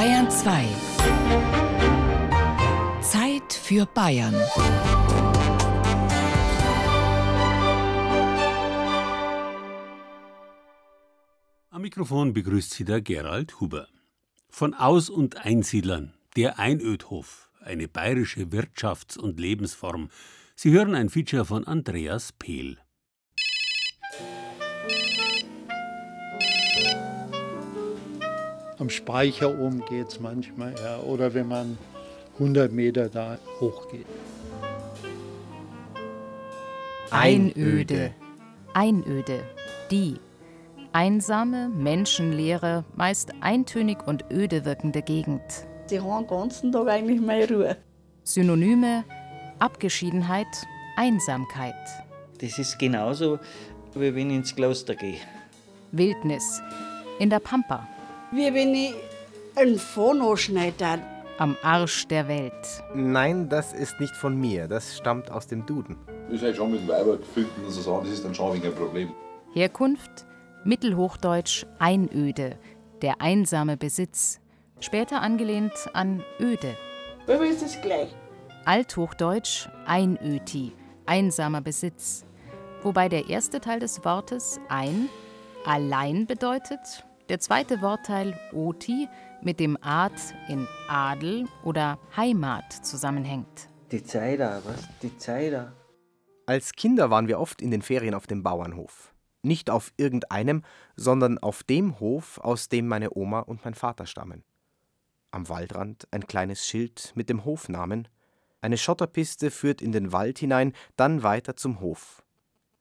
Bayern 2. Zeit für Bayern. Am Mikrofon begrüßt Sie der Gerald Huber. Von Aus- und Einsiedlern, der Einödhof, eine bayerische Wirtschafts- und Lebensform. Sie hören ein Feature von Andreas Pehl. Am Speicher oben geht es manchmal, ja. Oder wenn man 100 Meter da hochgeht. Einöde. Einöde. Die. Einsame, menschenleere, meist eintönig und öde wirkende Gegend. Die haben den ganzen Tag eigentlich mehr Ruhe. Synonyme Abgeschiedenheit, Einsamkeit. Das ist genauso, wie wenn ich ins Kloster gehe. Wildnis. In der Pampa. Wie wenn ich ein Phono schneide. Am Arsch der Welt. Nein, das ist nicht von mir. Das stammt aus dem Duden. ist halt schon mit dem Weiber finden und so Sachen, das ist dann schon ein wenig ein Problem. Herkunft Mittelhochdeutsch Einöde, der einsame Besitz. Später angelehnt an öde. Aber ist es gleich. Althochdeutsch Einöti, einsamer Besitz. Wobei der erste Teil des Wortes ein allein bedeutet, der zweite Wortteil oti mit dem Art in Adel oder Heimat zusammenhängt. Die Zeit da, was? Die Zeit da. Als Kinder waren wir oft in den Ferien auf dem Bauernhof. Nicht auf irgendeinem, sondern auf dem Hof, aus dem meine Oma und mein Vater stammen. Am Waldrand ein kleines Schild mit dem Hofnamen. Eine Schotterpiste führt in den Wald hinein, dann weiter zum Hof,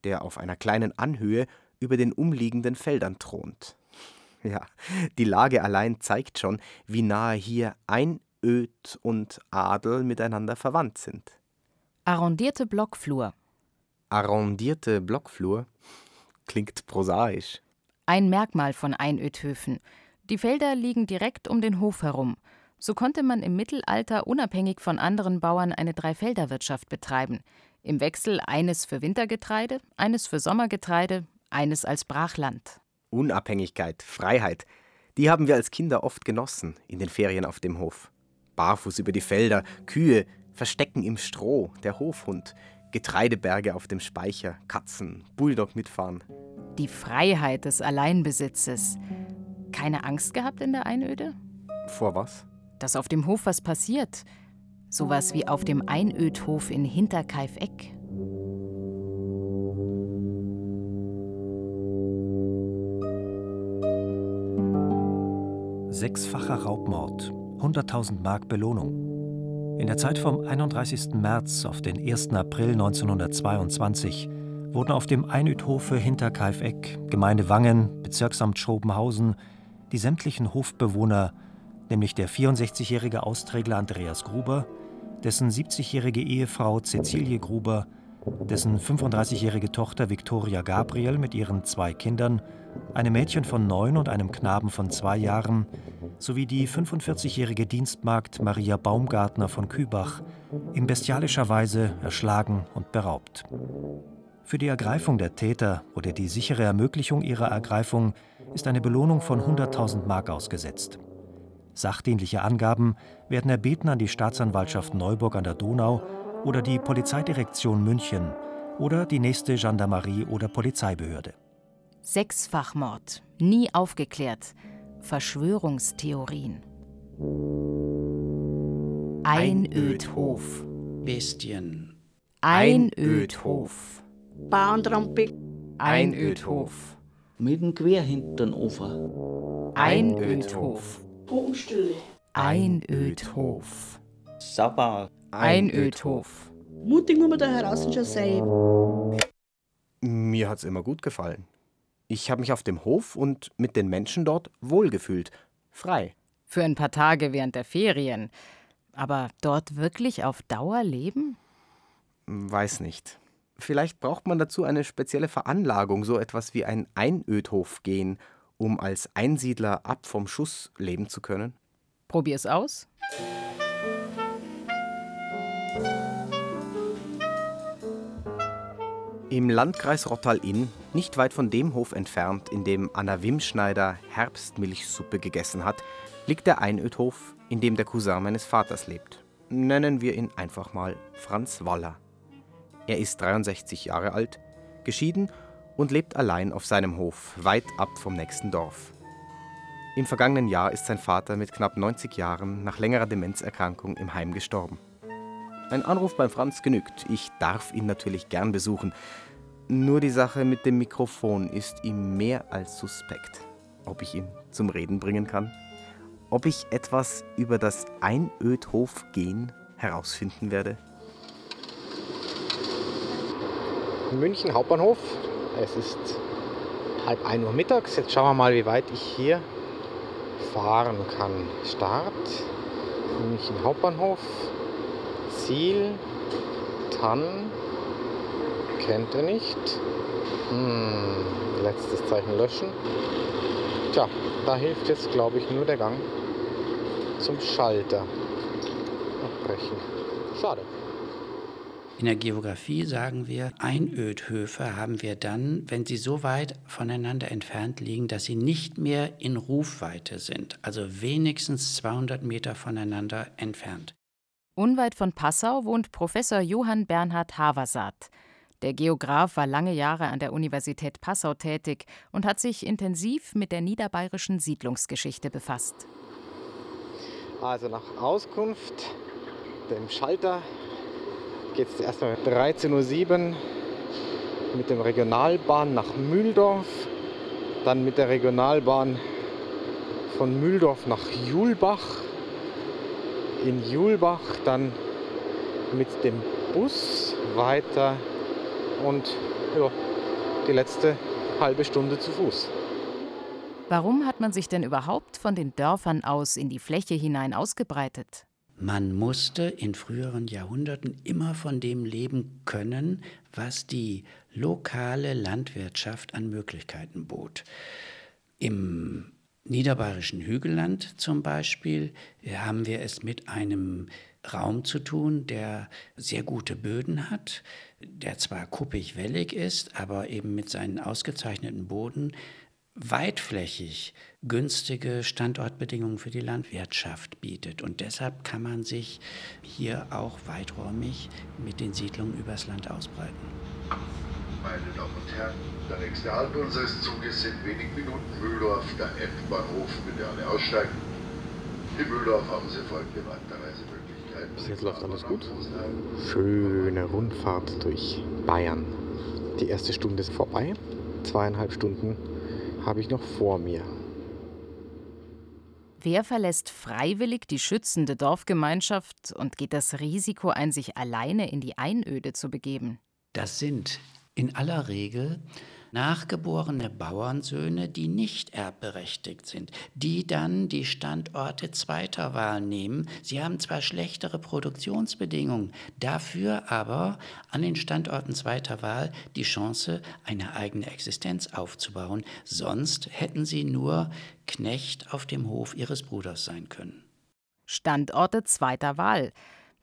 der auf einer kleinen Anhöhe über den umliegenden Feldern thront. Ja, die Lage allein zeigt schon, wie nahe hier Einöd und Adel miteinander verwandt sind. Arrondierte Blockflur. Arrondierte Blockflur klingt prosaisch. Ein Merkmal von Einödhöfen. Die Felder liegen direkt um den Hof herum. So konnte man im Mittelalter unabhängig von anderen Bauern eine Dreifelderwirtschaft betreiben. Im Wechsel eines für Wintergetreide, eines für Sommergetreide, eines als Brachland. Unabhängigkeit, Freiheit, die haben wir als Kinder oft genossen in den Ferien auf dem Hof. Barfuß über die Felder, Kühe, Verstecken im Stroh, der Hofhund, Getreideberge auf dem Speicher, Katzen, Bulldog mitfahren. Die Freiheit des Alleinbesitzes. Keine Angst gehabt in der Einöde? Vor was? Dass auf dem Hof was passiert. Sowas wie auf dem Einödhof in Hinterkaifeck. Sechsfacher Raubmord, 100.000 Mark Belohnung. In der Zeit vom 31. März auf den 1. April 1922 wurden auf dem Einödhofe Hinterkaifeck, Gemeinde Wangen, Bezirksamt Schobenhausen, die sämtlichen Hofbewohner, nämlich der 64-jährige Austrägler Andreas Gruber, dessen 70-jährige Ehefrau Cäcilie Gruber, dessen 35-jährige Tochter Viktoria Gabriel mit ihren zwei Kindern, einem Mädchen von neun und einem Knaben von zwei Jahren, sowie die 45-jährige Dienstmagd Maria Baumgartner von Kübach, in bestialischer Weise erschlagen und beraubt. Für die Ergreifung der Täter oder die sichere Ermöglichung ihrer Ergreifung ist eine Belohnung von 100.000 Mark ausgesetzt. Sachdienliche Angaben werden erbeten an die Staatsanwaltschaft Neuburg an der Donau oder die Polizeidirektion München oder die nächste Gendarmerie oder Polizeibehörde. Sechsfachmord. Nie aufgeklärt. Verschwörungstheorien. Einödhof. Bestien. Einödhof. Bauerntrampel. Einödhof. Mit dem Querhintern offen. Einödhof. Pumpenstille. Einödhof. Sabau. Einödhof. Mutig muss man da heraus schon sein. Mir hat's immer gut gefallen. Ich habe mich auf dem Hof und mit den Menschen dort wohlgefühlt. Frei. Für ein paar Tage während der Ferien. Aber dort wirklich auf Dauer leben? Weiß nicht. Vielleicht braucht man dazu eine spezielle Veranlagung, so etwas wie ein Einödhof gehen, um als Einsiedler ab vom Schuss leben zu können. Probier's aus. Im Landkreis Rottal-Inn, nicht weit von dem Hof entfernt, in dem Anna Wimschneider Herbstmilchsuppe gegessen hat, liegt der Einödhof, in dem der Cousin meines Vaters lebt. Nennen wir ihn einfach mal Franz Waller. Er ist 63 Jahre alt, geschieden und lebt allein auf seinem Hof, weit ab vom nächsten Dorf. Im vergangenen Jahr ist sein Vater mit knapp 90 Jahren nach längerer Demenzerkrankung im Heim gestorben. Ein Anruf beim Franz genügt. Ich darf ihn natürlich gern besuchen. Nur die Sache mit dem Mikrofon ist ihm mehr als suspekt. Ob ich ihn zum Reden bringen kann? Ob ich etwas über das Einödhof-Gen herausfinden werde? München Hauptbahnhof. Es ist halb 1 Uhr mittags. Jetzt schauen wir mal, wie weit ich hier fahren kann. Start München Hauptbahnhof. Ziel Tann kennt er nicht. Hm, letztes Zeichen löschen. Tja, da hilft jetzt, glaube ich, nur der Gang zum Schalter. Abbrechen. Schade. In der Geografie sagen wir, Einödhöfe haben wir dann, wenn sie so weit voneinander entfernt liegen, dass sie nicht mehr in Rufweite sind, also wenigstens 200 Meter voneinander entfernt. Unweit von Passau wohnt Professor Johann Bernhard Haversaat. Der Geograf war lange Jahre an der Universität Passau tätig und hat sich intensiv mit der niederbayerischen Siedlungsgeschichte befasst. Also nach Auskunft dem Schalter geht es erstmal 13.07 Uhr mit dem Regionalbahn nach Mühldorf, dann mit der Regionalbahn von Mühldorf nach Julbach in Julbach, dann mit dem Bus weiter und ja, die letzte halbe Stunde zu Fuß. Warum hat man sich denn überhaupt von den Dörfern aus in die Fläche hinein ausgebreitet? Man musste in früheren Jahrhunderten immer von dem leben können, was die lokale Landwirtschaft an Möglichkeiten bot. Im niederbayerischen Hügelland zum Beispiel haben wir es mit einem Raum zu tun, der sehr gute Böden hat, der zwar kuppig-wellig ist, aber eben mit seinen ausgezeichneten Boden weitflächig günstige Standortbedingungen für die Landwirtschaft bietet. Und deshalb kann man sich hier auch weiträumig mit den Siedlungen übers Land ausbreiten. Meine Damen und Herren, der nächste Halt unseres Zuges sind wenig Minuten Mühldorf, der F-Bahnhof. Bitte alle aussteigen. In Mühldorf haben Sie folgende Weiterreisemöglichkeiten. Bis jetzt läuft alles gut. Schöne Rundfahrt durch Bayern. Die erste Stunde ist vorbei. Zweieinhalb Stunden habe ich noch vor mir. Wer verlässt freiwillig die schützende Dorfgemeinschaft und geht das Risiko ein, sich alleine in die Einöde zu begeben? Das sind in aller Regel nachgeborene Bauernsöhne, die nicht erbberechtigt sind, die dann die Standorte zweiter Wahl nehmen. Sie haben zwar schlechtere Produktionsbedingungen, dafür aber an den Standorten zweiter Wahl die Chance, eine eigene Existenz aufzubauen. Sonst hätten sie nur Knecht auf dem Hof ihres Bruders sein können. Standorte zweiter Wahl.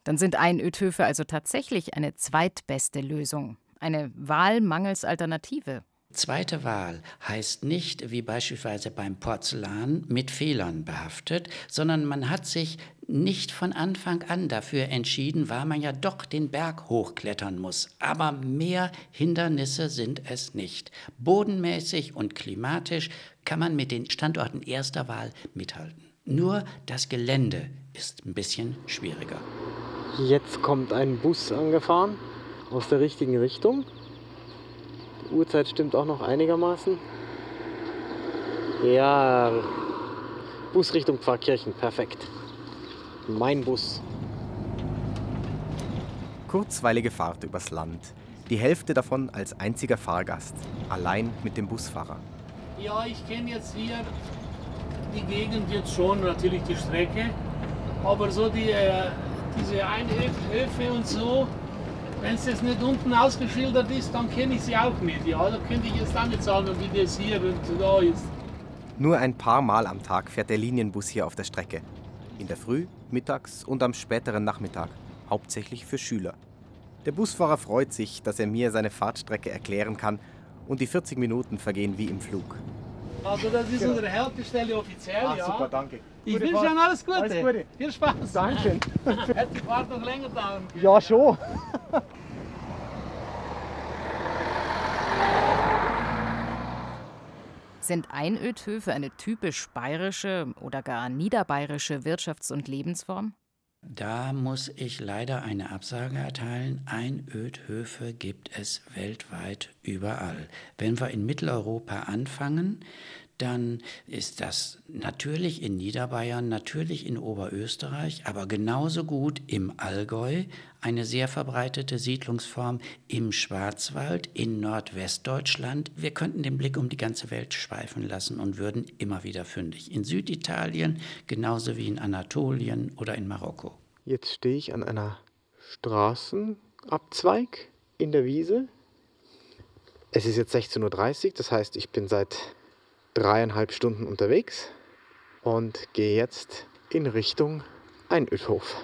Dann sind Einödhöfe also tatsächlich eine zweitbeste Lösung, eine Wahl mangels Alternative. Zweite Wahl heißt nicht, wie beispielsweise beim Porzellan, mit Fehlern behaftet, sondern man hat sich nicht von Anfang an dafür entschieden, weil man ja doch den Berg hochklettern muss. Aber mehr Hindernisse sind es nicht. Bodenmäßig und klimatisch kann man mit den Standorten erster Wahl mithalten. Nur das Gelände ist ein bisschen schwieriger. Jetzt kommt ein Bus angefahren aus der richtigen Richtung. Die Uhrzeit stimmt auch noch einigermaßen. Ja, Bus Richtung Pfarrkirchen, perfekt. Mein Bus. Kurzweilige Fahrt übers Land. Die Hälfte davon als einziger Fahrgast, allein mit dem Busfahrer. Ja, ich kenne jetzt hier die Gegend jetzt schon, natürlich die Strecke. Aber so die, äh, diese Einhöfe und so, wenn es jetzt nicht unten ausgeschildert ist, dann kenne ich sie auch nicht. Ja, da könnte ich jetzt auch nicht sagen, wie das hier und da ist. Nur ein paar Mal am Tag fährt der Linienbus hier auf der Strecke. In der Früh, mittags und am späteren Nachmittag. Hauptsächlich für Schüler. Der Busfahrer freut sich, dass er mir seine Fahrtstrecke erklären kann und die 40 Minuten vergehen wie im Flug. Also das ist Genau. unsere Haltestelle offiziell, Ah, ja. super, danke. Ich Gute wünsche. Ihnen alles Gute. Alles Gute. Viel Spaß. Dankeschön. Hätte die Fahrt noch länger dauern können. Ja, schon. Sind Einödhöfe eine typisch bayerische oder gar niederbayerische Wirtschafts- und Lebensform? Da muss ich leider eine Absage erteilen. Einödhöfe gibt es weltweit überall. Wenn wir in Mitteleuropa anfangen, dann ist das natürlich in Niederbayern, natürlich in Oberösterreich, aber genauso gut im Allgäu eine sehr verbreitete Siedlungsform im Schwarzwald, in Nordwestdeutschland. Wir könnten den Blick um die ganze Welt schweifen lassen und würden immer wieder fündig. In Süditalien genauso wie in Anatolien oder in Marokko. Jetzt stehe ich an einer Straßenabzweig in der Wiese. Es ist jetzt 16.30 Uhr, das heißt, ich bin seit dreieinhalb Stunden unterwegs und gehe jetzt in Richtung Einödhof.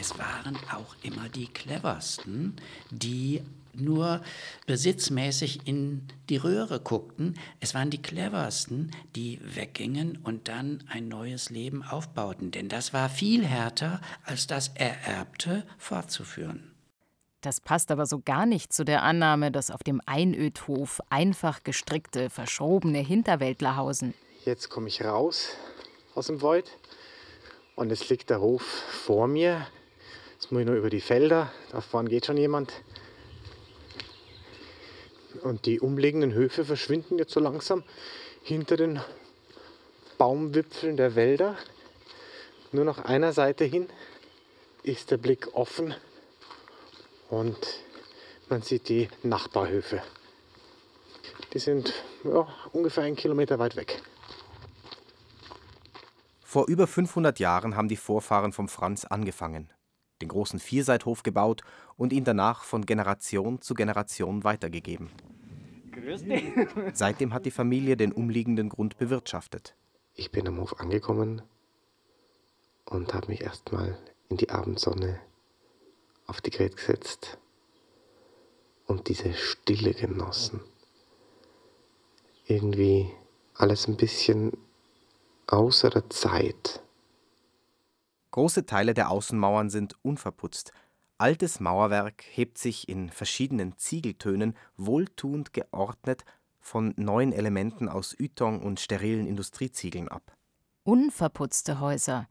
Es waren auch immer die cleversten, die nur besitzmäßig in die Röhre guckten. Es waren die cleversten, die weggingen und dann ein neues Leben aufbauten. Denn das war viel härter, als das Ererbte fortzuführen. Das passt aber so gar nicht zu der Annahme, dass auf dem Einödhof einfach gestrickte, verschrobene Hinterwäldler hausen. Jetzt komme ich raus aus dem Wald und es liegt der Hof vor mir. Jetzt muss ich nur über die Felder, da vorne geht schon jemand. Und die umliegenden Höfe verschwinden jetzt so langsam hinter den Baumwipfeln der Wälder. Nur nach einer Seite hin ist der Blick offen und man sieht die Nachbarhöfe. Die sind ja, ungefähr einen Kilometer weit weg. Vor über 500 Jahren haben die Vorfahren vom Franz angefangen, den großen Vierseithof gebaut und ihn danach von Generation zu Generation weitergegeben. Grüß dich. Seitdem hat die Familie den umliegenden Grund bewirtschaftet. Ich bin am Hof angekommen und habe mich erstmal in die Abendsonne auf die Gret gesetzt und diese Stille genossen. Irgendwie alles ein bisschen außer der Zeit. Große Teile der Außenmauern sind unverputzt. Altes Mauerwerk hebt sich in verschiedenen Ziegeltönen wohltuend geordnet von neuen Elementen aus Ytong und sterilen Industrieziegeln ab. Unverputzte Häuser.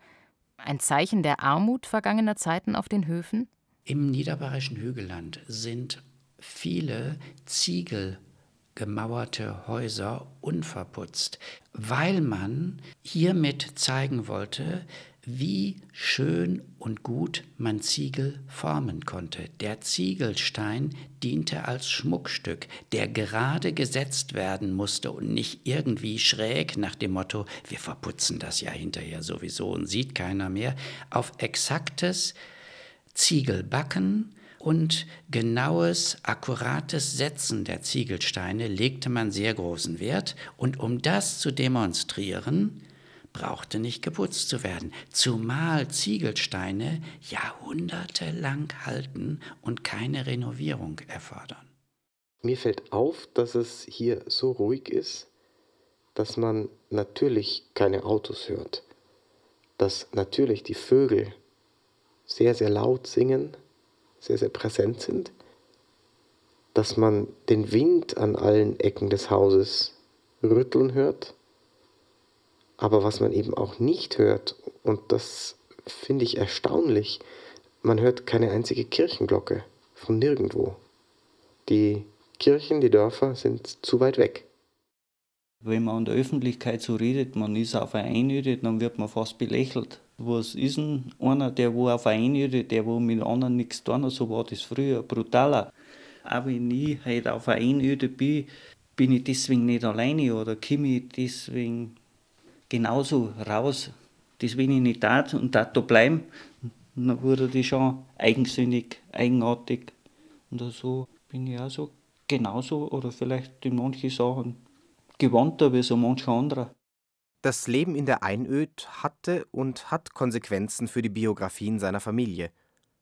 Ein Zeichen der Armut vergangener Zeiten auf den Höfen? Im niederbayerischen Hügelland sind viele ziegelgemauerte Häuser unverputzt, weil man hiermit zeigen wollte, wie schön und gut man Ziegel formen konnte. Der Ziegelstein diente als Schmuckstück, der gerade gesetzt werden musste und nicht irgendwie schräg nach dem Motto, wir verputzen das ja hinterher sowieso und sieht keiner mehr, auf exaktes Ziegelbacken und genaues, akkurates Setzen der Ziegelsteine legte man sehr großen Wert. Und um das zu demonstrieren, brauchte nicht geputzt zu werden, zumal Ziegelsteine jahrhundertelang halten und keine Renovierung erfordern. Mir fällt auf, dass es hier so ruhig ist, dass man natürlich keine Autos hört, dass natürlich die Vögel sehr, sehr laut singen, sehr, sehr präsent sind, dass man den Wind an allen Ecken des Hauses rütteln hört, aber was man eben auch nicht hört, und das finde ich erstaunlich, man hört keine einzige Kirchenglocke von nirgendwo. Die Kirchen, die Dörfer sind zu weit weg. Wenn man an der Öffentlichkeit so redet, man ist auf eine Einöde, dann wird man fast belächelt. Was ist denn einer, der wo auf eine Einöde, der wo mit anderen nichts tun hat, so war das früher, brutaler. Auch wenn ich heute auf eine Einöde bin, bin ich deswegen nicht alleine oder komme ich deswegen genauso raus. Das wenn ich nicht tat und tat da bleiben, dann wurde das schon eigensinnig, eigenartig. Und so bin ich auch so genauso oder vielleicht in manchen Sachen gewandter wie so mancher anderer. Das Leben in der Einöd hatte und hat Konsequenzen für die Biografien seiner Familie.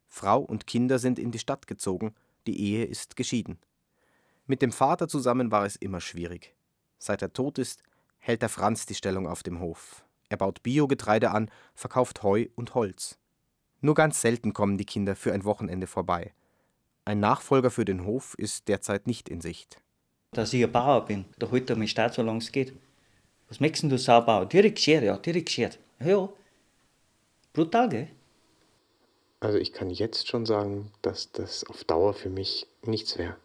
Frau und Kinder sind in die Stadt gezogen, die Ehe ist geschieden. Mit dem Vater zusammen war es immer schwierig. Seit er tot ist, hält der Franz die Stellung auf dem Hof. Er baut Biogetreide an, verkauft Heu und Holz. Nur ganz selten kommen die Kinder für ein Wochenende vorbei. Ein Nachfolger für den Hof ist derzeit nicht in Sicht. Dass ich ein Bauer bin, da holt er mich Staat, solange es geht. Was möchtest du Saubauer? Direkt geschert, ja, direkt geschert. Ja, brutal, gell? Also ich kann jetzt schon sagen, dass das auf Dauer für mich nichts wäre.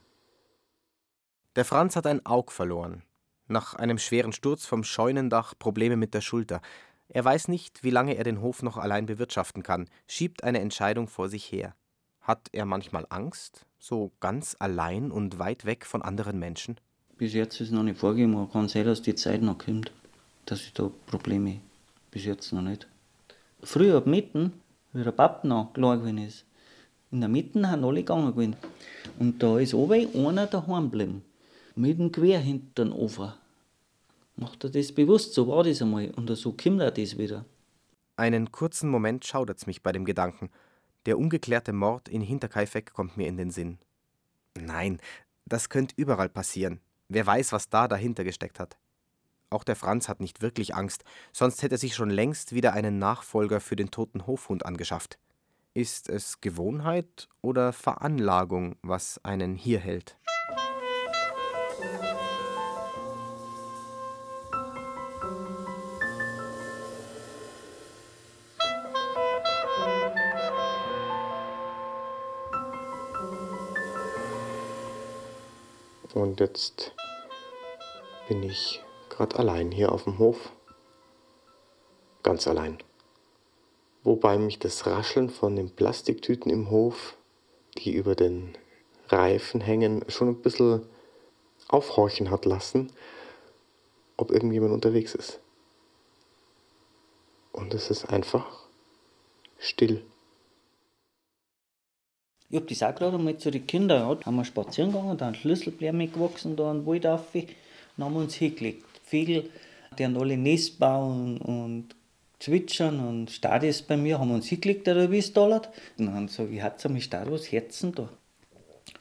Der Franz hat ein Aug verloren. Nach einem schweren Sturz vom Scheunendach Probleme mit der Schulter. Er weiß nicht, wie lange er den Hof noch allein bewirtschaften kann, schiebt eine Entscheidung vor sich her. Hat er manchmal Angst, so ganz allein und weit weg von anderen Menschen? Bis jetzt ist noch nicht vorgegeben, aber kann sein, dass die Zeit noch kommt, dass ich da Probleme bis jetzt noch nicht. Früher ab Mitten, wie der Papa noch gewesen ist, in der Mitte haben alle gegangen gewesen. Und da ist oben einer daheim geblieben, mit dem Quer hinter den Ofen. Macht er das bewusst, so war das einmal und so kommt er das wieder. Einen kurzen Moment schaudert's mich bei dem Gedanken. Der ungeklärte Mord in Hinterkaifeck kommt mir in den Sinn. Nein, das könnte überall passieren. Wer weiß, was da dahinter gesteckt hat. Auch der Franz hat nicht wirklich Angst, sonst hätte er sich schon längst wieder einen Nachfolger für den toten Hofhund angeschafft. Ist es Gewohnheit oder Veranlagung, was einen hier hält? Und jetzt bin ich gerade allein hier auf dem Hof. Ganz allein. Wobei mich das Rascheln von den Plastiktüten im Hof, die über den Reifen hängen, schon ein bisschen aufhorchen hat lassen, ob irgendjemand unterwegs ist. Und es ist einfach still. Ich hab das auch gerade einmal zu den Kindern, ja, haben wir spazieren gegangen, da ein Schlüsselbär mitgewachsen, da ein Wald rauf, und haben wir uns hingelegt. Vögel, die haben alle Nest bauen und zwitschern und Stadi ist bei mir, haben uns hingelegt, oder wie es da Und dann so, wie hat's am Stadi was Herzen da?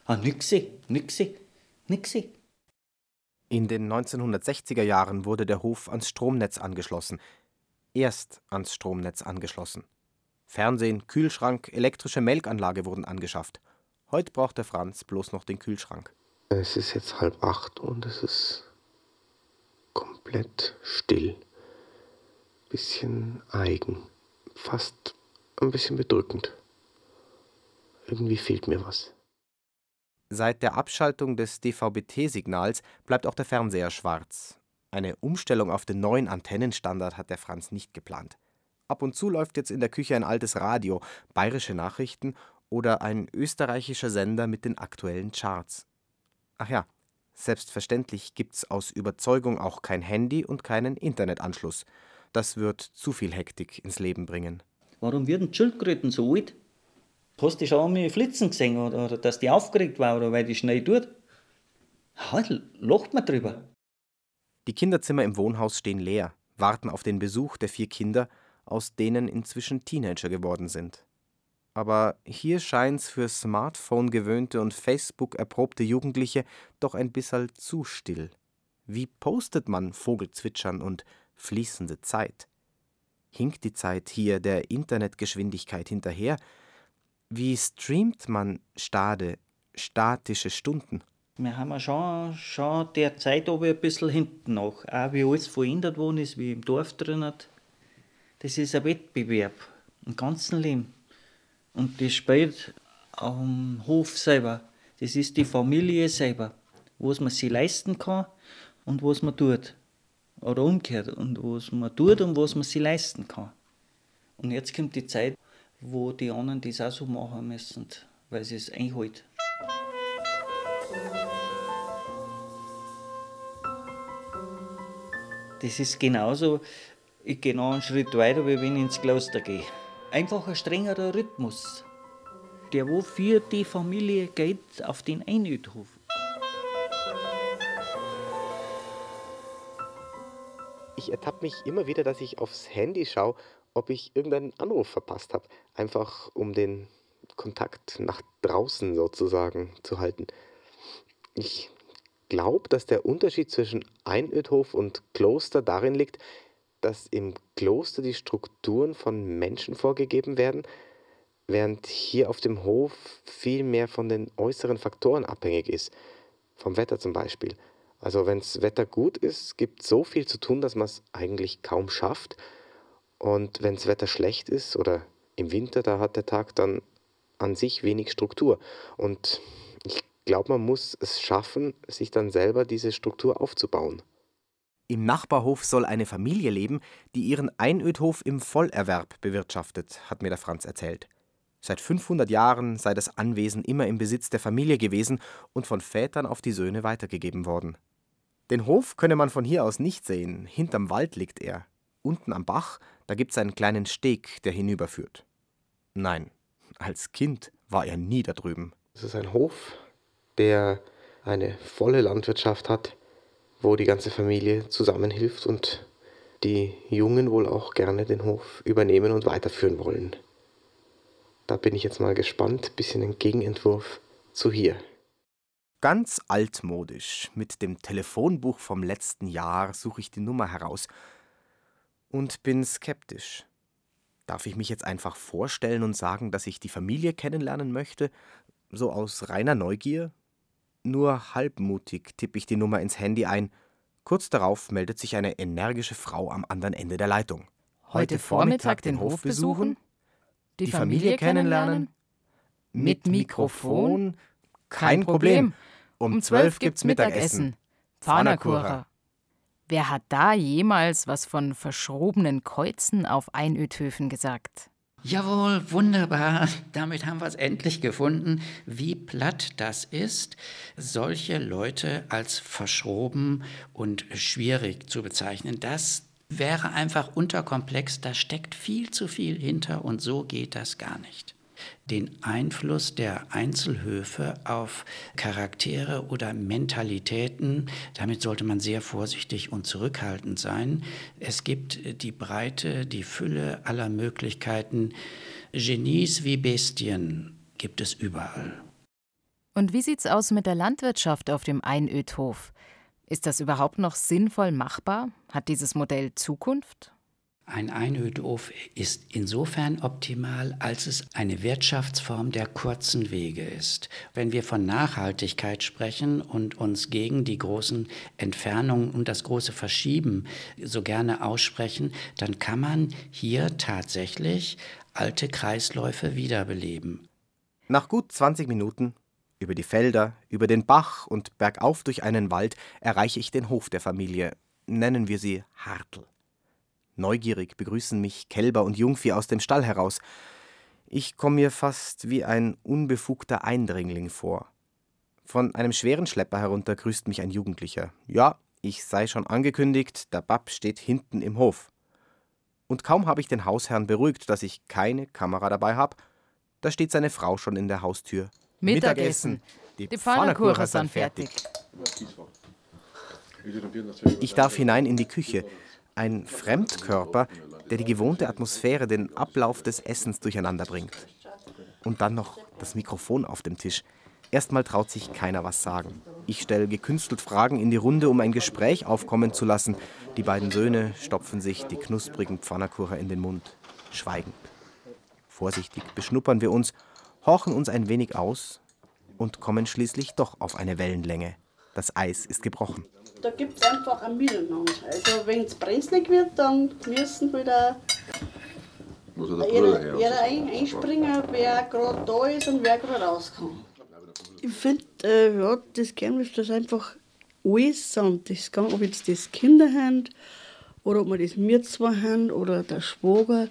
Ah, nixi, nixi, nixi. In den 1960er Jahren wurde der Hof ans Stromnetz angeschlossen. Erst ans Stromnetz angeschlossen. Fernsehen, Kühlschrank, elektrische Melkanlage wurden angeschafft. Heute braucht der Franz bloß noch den Kühlschrank. Es ist jetzt halb acht und es ist komplett still. Bisschen eigen. Fast ein bisschen bedrückend. Irgendwie fehlt mir was. Seit der Abschaltung des DVB-T-Signals bleibt auch der Fernseher schwarz. Eine Umstellung auf den neuen Antennenstandard hat der Franz nicht geplant. Ab und zu läuft jetzt in der Küche ein altes Radio, bayerische Nachrichten oder ein österreichischer Sender mit den aktuellen Charts. Ach ja, selbstverständlich gibt's aus Überzeugung auch kein Handy und keinen Internetanschluss. Das wird zu viel Hektik ins Leben bringen. Warum werden Schildkröten so alt? Hast du schon einmal flitzen gesehen oder, oder dass die aufgeregt war oder weil die schnell tut? Halt, lacht man drüber. Die Kinderzimmer im Wohnhaus stehen leer, warten auf den Besuch der vier Kinder aus denen inzwischen Teenager geworden sind. Aber hier scheint's für Smartphone gewöhnte und Facebook erprobte Jugendliche doch ein bisserl zu still. Wie postet man Vogelzwitschern und fließende Zeit? Hinkt die Zeit hier der Internetgeschwindigkeit hinterher? Wie streamt man stade, statische Stunden? Wir haben schon, schon der Zeit aber ein bisschen hinten noch. Auch wie alles verändert worden ist, wie im Dorf drin hat. Das ist ein Wettbewerb im ganzen Leben. Und das spielt am Hof selber. Das ist die Familie selber, was man sich leisten kann und was man tut. Oder umgekehrt, und was man tut und was man sich leisten kann. Und jetzt kommt die Zeit, wo die anderen das auch so machen müssen, weil sie es einhalten. Das ist genauso, ich gehe noch einen Schritt weiter, wie wenn ich ins Kloster gehe. Einfach ein strengerer Rhythmus, der wo für die Familie geht auf den Ich ertappe mich immer wieder, dass ich aufs Handy schaue, ob ich irgendeinen Anruf verpasst habe. Einfach um den Kontakt nach draußen sozusagen zu halten. Ich glaube, dass der Unterschied zwischen Einödhof und Kloster darin liegt, dass im Kloster die Strukturen von Menschen vorgegeben werden, während hier auf dem Hof viel mehr von den äußeren Faktoren abhängig ist. Vom Wetter zum Beispiel. Also wenn das Wetter gut ist, gibt es so viel zu tun, dass man es eigentlich kaum schafft. Und wenn das Wetter schlecht ist oder im Winter, da hat der Tag dann an sich wenig Struktur. Und ich glaube, man muss es schaffen, sich dann selber diese Struktur aufzubauen. Im Nachbarhof soll eine Familie leben, die ihren Einödhof im Vollerwerb bewirtschaftet, hat mir der Franz erzählt. Seit 500 Jahren sei das Anwesen immer im Besitz der Familie gewesen und von Vätern auf die Söhne weitergegeben worden. Den Hof könne man von hier aus nicht sehen, hinterm Wald liegt er. Unten am Bach, da gibt's einen kleinen Steg, der hinüberführt. Nein, als Kind war er nie da drüben. Es ist ein Hof, der eine volle Landwirtschaft hat, wo die ganze Familie zusammenhilft und die Jungen wohl auch gerne den Hof übernehmen und weiterführen wollen. Da bin ich jetzt mal gespannt, bisschen ein Gegenentwurf zu hier. Ganz altmodisch, mit dem Telefonbuch vom letzten Jahr suche ich die Nummer heraus und bin skeptisch. Darf ich mich jetzt einfach vorstellen und sagen, dass ich die Familie kennenlernen möchte, so aus reiner Neugier? Nur halbmutig tippe ich die Nummer ins Handy ein. Kurz darauf meldet sich eine energische Frau am anderen Ende der Leitung. Heute Vormittag den Hof besuchen? Die Familie kennenlernen? Mit Mikrofon? Kein Problem. Um zwölf gibt's Mittagessen. Pfannkuchen. Wer hat da jemals was von verschrobenen Kreuzen auf Einödhöfen gesagt? Jawohl, wunderbar. Damit haben wir es endlich gefunden, wie platt das ist, solche Leute als verschroben und schwierig zu bezeichnen. Das wäre einfach unterkomplex, da steckt viel zu viel hinter und so geht das gar nicht den Einfluss der Einzelhöfe auf Charaktere oder Mentalitäten. Damit sollte man sehr vorsichtig und zurückhaltend sein. Es gibt die Breite, die Fülle aller Möglichkeiten. Genies wie Bestien gibt es überall. Und wie sieht's aus mit der Landwirtschaft auf dem Einödhof? Ist das überhaupt noch sinnvoll machbar? Hat dieses Modell Zukunft? Ein Einödhof ist insofern optimal, als es eine Wirtschaftsform der kurzen Wege ist. Wenn wir von Nachhaltigkeit sprechen und uns gegen die großen Entfernungen und das große Verschieben so gerne aussprechen, dann kann man hier tatsächlich alte Kreisläufe wiederbeleben. Nach gut 20 Minuten über die Felder, über den Bach und bergauf durch einen Wald erreiche ich den Hof der Familie. Nennen wir sie Hartl. Neugierig begrüßen mich Kälber und Jungvieh aus dem Stall heraus. Ich komme mir fast wie ein unbefugter Eindringling vor. Von einem schweren Schlepper herunter grüßt mich ein Jugendlicher. Ja, ich sei schon angekündigt, der Bab steht hinten im Hof. Und kaum habe ich den Hausherrn beruhigt, dass ich keine Kamera dabei habe, da steht seine Frau schon in der Haustür. Mittagessen. Die, Die Pfannkuchen sind fertig. Ich darf hinein in die Küche. Ein Fremdkörper, der die gewohnte Atmosphäre, den Ablauf des Essens durcheinander bringt. Und dann noch das Mikrofon auf dem Tisch. Erstmal traut sich keiner was sagen. Ich stelle gekünstelt Fragen in die Runde, um ein Gespräch aufkommen zu lassen. Die beiden Söhne stopfen sich die knusprigen Pfannerkucher in den Mund, schweigend. Vorsichtig beschnuppern wir uns, horchen uns ein wenig aus und kommen schließlich doch auf eine Wellenlänge. Das Eis ist gebrochen da gibt es einfach ein Miteinander. Also wenn es brenzlig wird, dann müssen wieder jeder, jeder ein, einspringen, wer gerade da ist und wer gerade rauskommt. Ich finde, äh, ja, das Kern ist das einfach alles sind. Das kann, ob jetzt das Kinder haben oder ob wir das wir zwei haben oder der Schwager,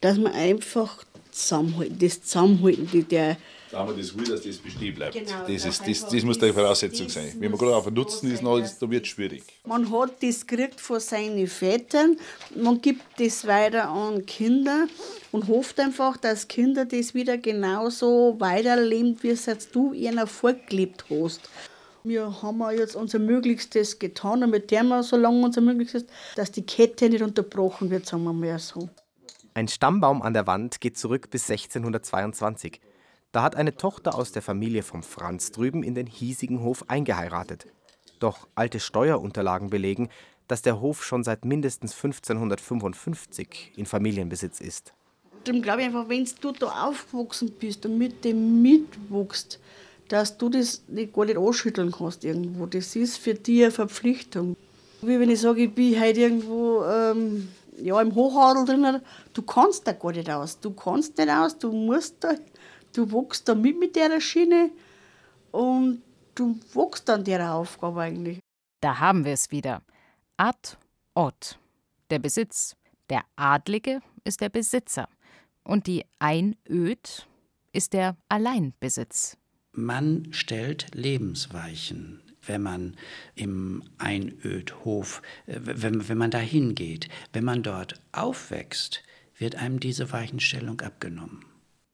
dass man einfach zusammenhalten, das Zusammenhalten, der, da haben wir das will, dass das bestehen bleibt. Genau, das, ist, das, das muss die Voraussetzung sein. Wenn man gerade auf den Nutzen ist, dann wird es schwierig. Man hat das gekriegt von seinen Vätern, man gibt das weiter an Kinder und hofft einfach, dass Kinder das wieder genauso weiterleben, wie es jetzt du ihnen vorgelebt hast. Wir haben jetzt unser Möglichstes getan, damit der wir so lange unser Möglichstes, dass die Kette nicht unterbrochen wird, sagen wir mal so. Ein Stammbaum an der Wand geht zurück bis 1622. Da hat eine Tochter aus der Familie vom Franz drüben in den hiesigen Hof eingeheiratet. Doch alte Steuerunterlagen belegen, dass der Hof schon seit mindestens 1555 in Familienbesitz ist. Darum glaube ich einfach, wenn du da aufgewachsen bist und mit dem mitwuchst, dass du das nicht, gar nicht anschütteln kannst irgendwo. Das ist für dich eine Verpflichtung. Wie wenn ich sage, ich bin heute irgendwo ähm, ja, im Hochadel drin, du kannst da gar nicht aus. Du kannst nicht aus, du musst da, du wächst da mit mit der Schiene und du wächst an der Aufgabe eigentlich. Da haben wir es wieder. Ad od, der Besitz. Der Adlige ist der Besitzer. Und die Einöd ist der Alleinbesitz. Man stellt Lebensweichen, wenn man im Einödhof, äh, wenn, wenn man da hingeht. Wenn man dort aufwächst, wird einem diese Weichenstellung abgenommen.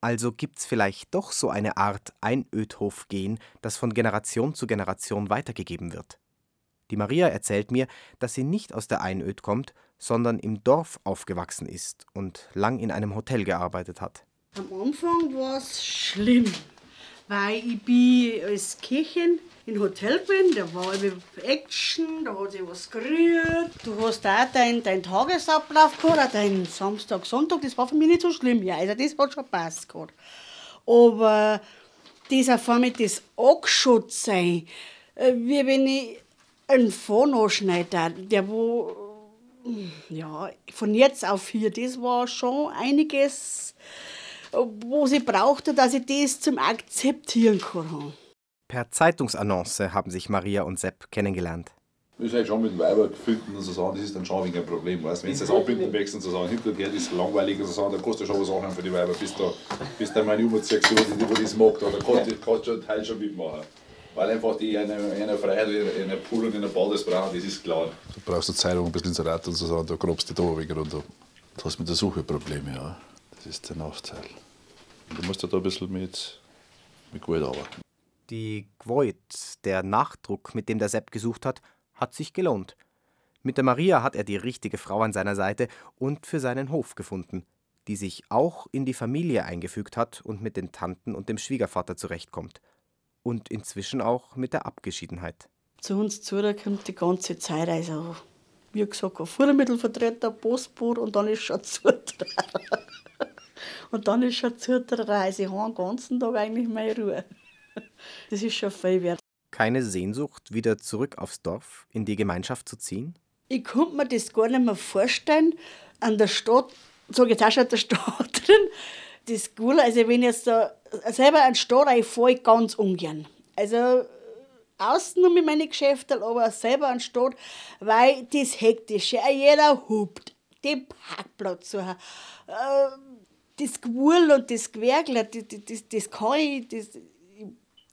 Also gibt's vielleicht doch so eine Art Einödhof-Gen, das von Generation zu Generation weitergegeben wird. Die Maria erzählt mir, dass sie nicht aus der Einöd kommt, sondern im Dorf aufgewachsen ist und lang in einem Hotel gearbeitet hat. Am Anfang war es schlimm, weil ich bin als Kirchen im Hotel bin, da war Action, da hat sich was gerührt. Du hast auch deinen dein Tagesablauf gehabt, deinen Samstag, Sonntag, das war für mich nicht so schlimm. Ja, also das hat schon passt gehabt. Aber das auf einmal das angeschaut sein, äh, wie wenn ich einen Phone anschneide, der wo ja, von jetzt auf hier, das war schon einiges, wo sie brauchte, dass ich das zum Akzeptieren kann. Per Zeitungsannonce haben sich Maria und Sepp kennengelernt. Das ist halt schon mit dem Weiber finden und so sagen, das ist dann schon ein Problem. Weißt? Wenn du das abbinden wächst und so sagen, hinterher ist langweilig und so sagen, dann kostet schon was auch für die Weiber, bis da, bis da meine Umzugssektion, die, die das mag, da kannst du schon Teil schon mitmachen. Weil einfach die eine, eine Freiheit, eine Pool und eine Ball brauchen, das ist klar. Du brauchst eine Zeitung, ein bisschen Inserat und so sagen, da grabst du da wegen runter. Du hast mit der Suche Probleme, ja. Das ist der Nachteil. Du musst ja da ein bisschen mit, mit Gewalt arbeiten. Die Gewalt, der Nachdruck, mit dem der Sepp gesucht hat, hat sich gelohnt. Mit der Maria hat er die richtige Frau an seiner Seite und für seinen Hof gefunden, die sich auch in die Familie eingefügt hat und mit den Tanten und dem Schwiegervater zurechtkommt. Und inzwischen auch mit der Abgeschiedenheit. Zu uns zu, da kommt die ganze Zeit, also wie gesagt, ein Futtermittelvertreter, Postboot und dann ist schon Zutrauer. und dann ist schon Zutrauer. Also ich habe den ganzen Tag eigentlich meine Ruhe. Das ist schon viel wert. Keine Sehnsucht, wieder zurück aufs Dorf, in die Gemeinschaft zu ziehen? Ich konnte mir das gar nicht mehr vorstellen. An der Stadt, sage jetzt auch schon an der Stadt drin, das Coole, also wenn ich jetzt da selber an die Stadt reinfahre, ich ganz ungern. Also außen nur mit meinen Geschäften, aber selber an die Stadt, weil das Hektische, jeder hupt, den Parkplatz suchen, äh, das Gewurl und das Gewerkler, das, das, das kann ich, das,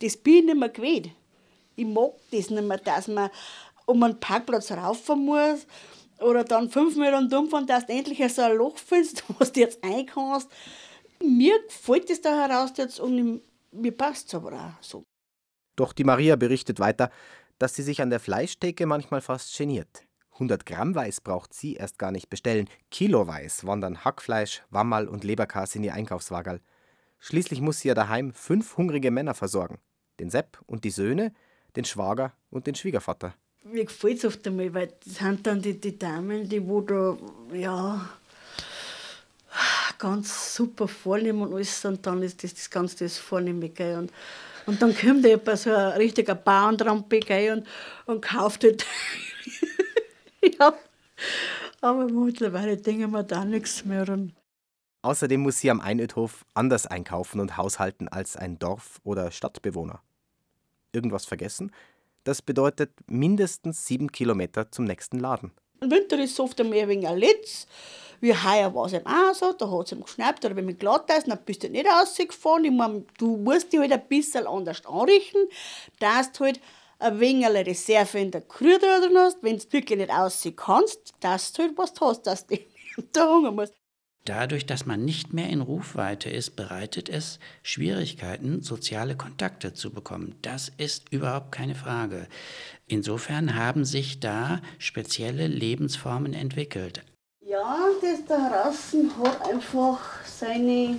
das bin ich nicht mehr gewöhnt. Ich mag das nicht mehr, dass man um einen Parkplatz rauf muss oder dann fünf Meter umfahren, dass du endlich so ein Loch findest, wo du jetzt rein kannst. Mir gefällt das da heraus jetzt und mir passt es aber auch so. Doch die Maria berichtet weiter, dass sie sich an der Fleischtheke manchmal fast geniert. 100 Gramm Weiß braucht sie erst gar nicht bestellen. Kiloweiß wandern Hackfleisch, Wammerl und Leberkas in ihr Einkaufswagerl. Schließlich muss sie ja daheim fünf hungrige Männer versorgen. Den Sepp und die Söhne, den Schwager und den Schwiegervater. Mir gefällt es oft einmal, weil das sind dann die, die Damen, die wo da, ja, ganz super vornehmen und alles und dann ist das, das ganz das Vornehme. Und, und dann kommt jemand, so ein richtiger Bauernrampe? Und, und kauft halt. ja, aber mittlerweile denken wir da nichts mehr. Und Außerdem muss sie am Einödhof anders einkaufen und haushalten als ein Dorf- oder Stadtbewohner. Irgendwas vergessen? Das bedeutet mindestens sieben Kilometer zum nächsten Laden. Im Winter ist es oft mehr wegen ein Litz. Wie heuer war es eben auch so, da hat es ihm geschnappt, oder wenn man glatt ist, dann bist du nicht rausgefahren. Ich mein, du musst dich halt ein bisschen anders anrichten, dass du halt ein wenig eine Reserve in der Krühe drin hast, wenn du wirklich nicht aussehen kannst, dass du halt was hast, dass du da hungern musst. Dadurch, dass man nicht mehr in Rufweite ist, bereitet es Schwierigkeiten, soziale Kontakte zu bekommen. Das ist überhaupt keine Frage. Insofern haben sich da spezielle Lebensformen entwickelt. Ja, das da draußen hat einfach seine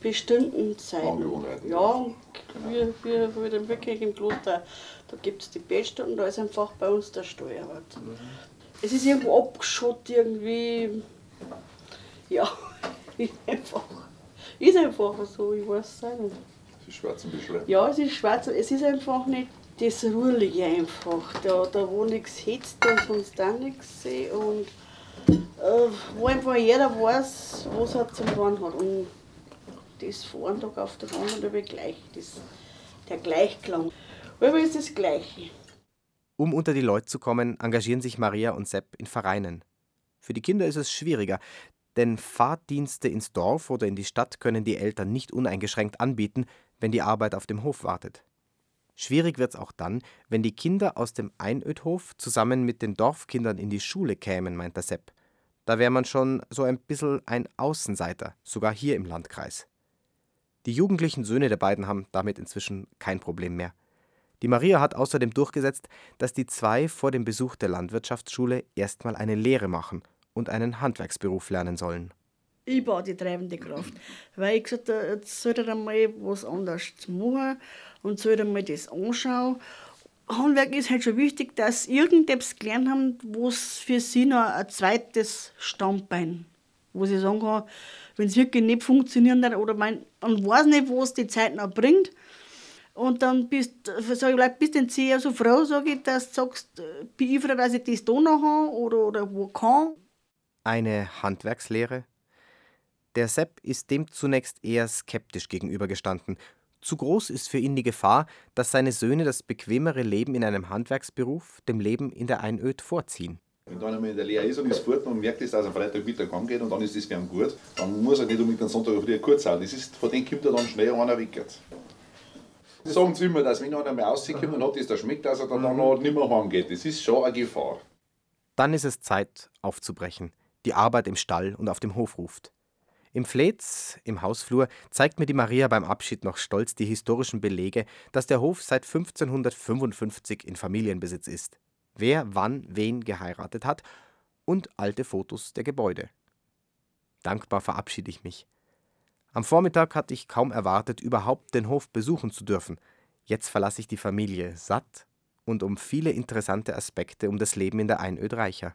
bestimmten Zeiten. Ja, wie, wie, wie dem wirklich im Kloster. Da gibt es die Beste und da ist einfach bei uns der Steuerwart. Mhm. Es ist irgendwo abgeschottet, irgendwie. Ja, ist einfach, ist einfach so, ich weiß es nicht. Es ist schwarz ein bisschen. Ja, es ist schwarz, es ist einfach nicht das Ruhige einfach. Da, da wo nichts hetzt und sonst auch nichts und äh, wo einfach jeder weiß, was er zum Fahren hat. Und das von einem Tag auf den anderen wird gleich, das, der Gleichklang. Aber ist das Gleiche. Um unter die Leute zu kommen, engagieren sich Maria und Sepp in Vereinen. Für die Kinder ist es schwieriger, denn Fahrtdienste ins Dorf oder in die Stadt können die Eltern nicht uneingeschränkt anbieten, wenn die Arbeit auf dem Hof wartet. Schwierig wird es auch dann, wenn die Kinder aus dem Einödhof zusammen mit den Dorfkindern in die Schule kämen, meint der Sepp. Da wäre man schon so ein bisschen ein Außenseiter, sogar hier im Landkreis. Die jugendlichen Söhne der beiden haben damit inzwischen kein Problem mehr. Die Maria hat außerdem durchgesetzt, dass die zwei vor dem Besuch der Landwirtschaftsschule erstmal eine Lehre machen und einen Handwerksberuf lernen sollen. Ich war die treibende Kraft, weil ich gesagt habe, jetzt soll er mal was anderes machen und soll er mal das anschauen. Handwerk ist halt schon wichtig, dass irgendetwas gelernt haben, was für sie noch ein zweites Standbein, wo sie sagen kann, wenn es wirklich nicht funktionieren oder man, man weiß nicht, was die Zeit noch bringt. Und dann bist, sag ich, bist du sehr so froh, sage ich, dass du sagst, bin ich froh, dass ich das da noch habe oder, oder wo kann. Eine Handwerkslehre? Der Sepp ist dem zunächst eher skeptisch gegenübergestanden. Zu groß ist für ihn die Gefahr, dass seine Söhne das bequemere Leben in einem Handwerksberuf dem Leben in der Einöd vorziehen. Wenn da einmal in der Lehre ist und ist fort und merkt, dass er am Freitag Mittag heimgeht und dann ist das für ihn gut, dann muss er nicht unbedingt am Sonntag früh kurz sein. Das ist, von dem kommt er dann schnell einer weg. Sie sagen zu immer, dass wenn einer mal rauskommt und hat das da schmeckt, dass er dann mhm. noch nicht mehr heimgeht. Das ist schon eine Gefahr. Dann ist es Zeit, aufzubrechen. Die Arbeit im Stall und auf dem Hof ruft. Im Fletz, im Hausflur, zeigt mir die Maria beim Abschied noch stolz die historischen Belege, dass der Hof seit 1555 in Familienbesitz ist. Wer wann wen geheiratet hat und alte Fotos der Gebäude. Dankbar verabschiede ich mich. Am Vormittag hatte ich kaum erwartet, überhaupt den Hof besuchen zu dürfen. Jetzt verlasse ich die Familie satt und um viele interessante Aspekte um das Leben in der Einöd reicher.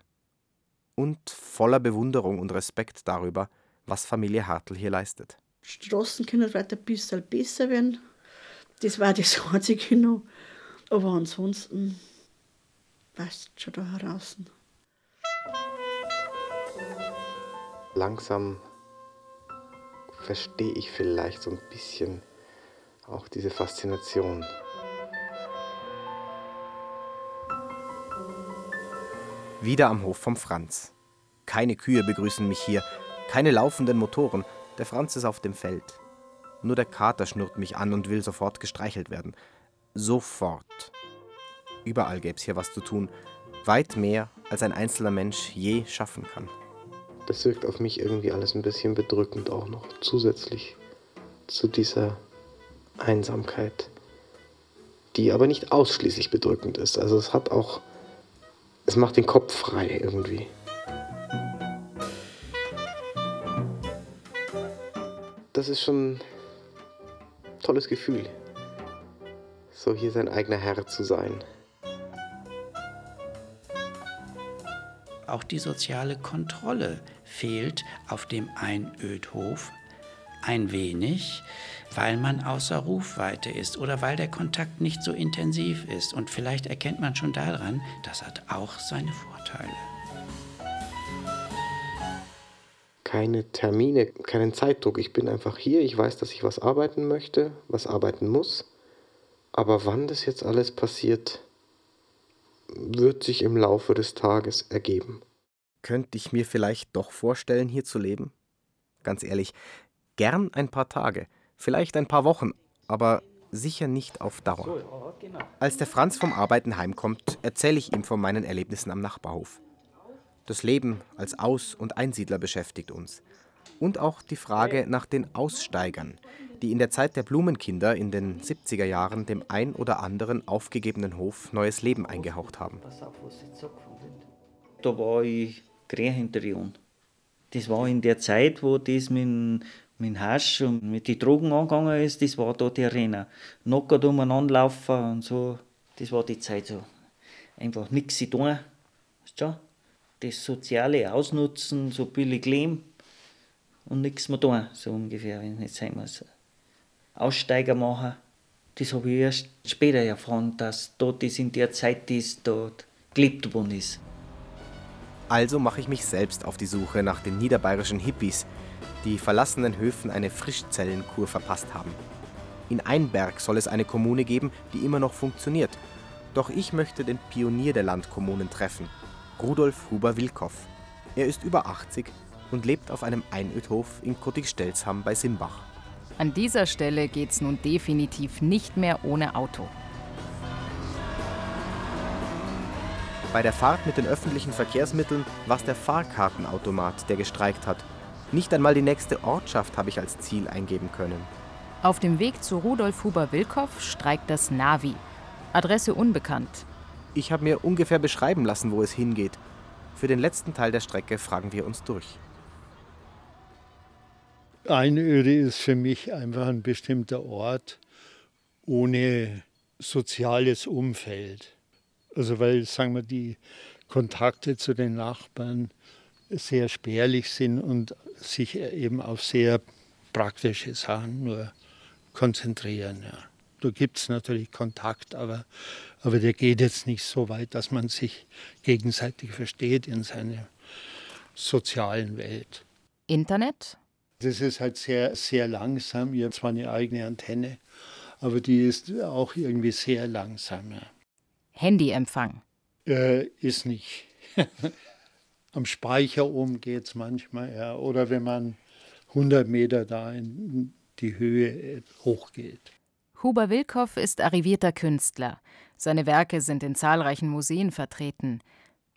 Und voller Bewunderung und Respekt darüber, was Familie Hartl hier leistet. Straßen können weiter ein bisschen besser werden. Das war das einzige noch. Aber ansonsten passt schon da heraus. Langsam verstehe ich vielleicht so ein bisschen auch diese Faszination. Wieder am Hof vom Franz. Keine Kühe begrüßen mich hier, keine laufenden Motoren. Der Franz ist auf dem Feld. Nur der Kater schnurrt mich an und will sofort gestreichelt werden. Sofort. Überall gäbe es hier was zu tun. Weit mehr, als ein einzelner Mensch je schaffen kann das wirkt auf mich irgendwie alles ein bisschen bedrückend auch noch zusätzlich zu dieser Einsamkeit, die aber nicht ausschließlich bedrückend ist. Also es hat auch, es macht den Kopf frei irgendwie. Das ist schon ein tolles Gefühl, so hier sein eigener Herr zu sein. Auch die soziale Kontrolle fehlt auf dem Einödhof ein wenig, weil man außer Rufweite ist oder weil der Kontakt nicht so intensiv ist. Und vielleicht erkennt man schon daran, das hat auch seine Vorteile. Keine Termine, keinen Zeitdruck. Ich bin einfach hier, ich weiß, dass ich was arbeiten möchte, was arbeiten muss. Aber wann das jetzt alles passiert, wird sich im Laufe des Tages ergeben. Könnte ich mir vielleicht doch vorstellen, hier zu leben? Ganz ehrlich, gern ein paar Tage, vielleicht ein paar Wochen, aber sicher nicht auf Dauer. Als der Franz vom Arbeiten heimkommt, erzähle ich ihm von meinen Erlebnissen am Nachbarhof. Das Leben als Aus- und Einsiedler beschäftigt uns. Und auch die Frage nach den Aussteigern, die in der Zeit der Blumenkinder in den 70er Jahren dem ein oder anderen aufgegebenen Hof neues Leben eingehaucht haben. Da war ich Querhinterjahn. Das war in der Zeit, wo das mit, mit Hasch und mit den Drogen angegangen ist, das war da der Renner. Nockert umeinander laufen und so, das war die Zeit so. Einfach nichts zu tun. Weißt du? Das Soziale ausnutzen, so billig leben und nichts mehr tun, so ungefähr, wenn ich jetzt sagen muss. Aussteiger machen, das habe ich erst später erfahren, dass dort das in der Zeit das dort gelebt worden ist. Also mache ich mich selbst auf die Suche nach den niederbayerischen Hippies, die verlassenen Höfen eine Frischzellenkur verpasst haben. In Einberg soll es eine Kommune geben, die immer noch funktioniert. Doch ich möchte den Pionier der Landkommunen treffen, Rudolf Huber-Wilkow. Er ist über 80 und lebt auf einem Einödhof in Kottig-Stelzham bei Simbach. An dieser Stelle geht's nun definitiv nicht mehr ohne Auto. Bei der Fahrt mit den öffentlichen Verkehrsmitteln war es der Fahrkartenautomat, der gestreikt hat. Nicht einmal die nächste Ortschaft habe ich als Ziel eingeben können. Auf dem Weg zu Rudolf Huber-Wilkow streikt das Navi. Adresse unbekannt. Ich habe mir ungefähr beschreiben lassen, wo es hingeht. Für den letzten Teil der Strecke fragen wir uns durch. Einöde ist für mich einfach ein bestimmter Ort ohne soziales Umfeld. Also weil, sagen wir, die Kontakte zu den Nachbarn sehr spärlich sind und sich eben auf sehr praktische Sachen nur konzentrieren. Ja. Da gibt es natürlich Kontakt, aber, aber der geht jetzt nicht so weit, dass man sich gegenseitig versteht in seiner sozialen Welt. Internet? Das ist halt sehr, sehr langsam. Ich habe zwar eine eigene Antenne, aber die ist auch irgendwie sehr langsam. Ja. Handyempfang? Äh, ist nicht. Am Speicher oben geht es manchmal, ja. Oder wenn man 100 Meter da in die Höhe hochgeht. Huber Wilkow ist arrivierter Künstler. Seine Werke sind in zahlreichen Museen vertreten.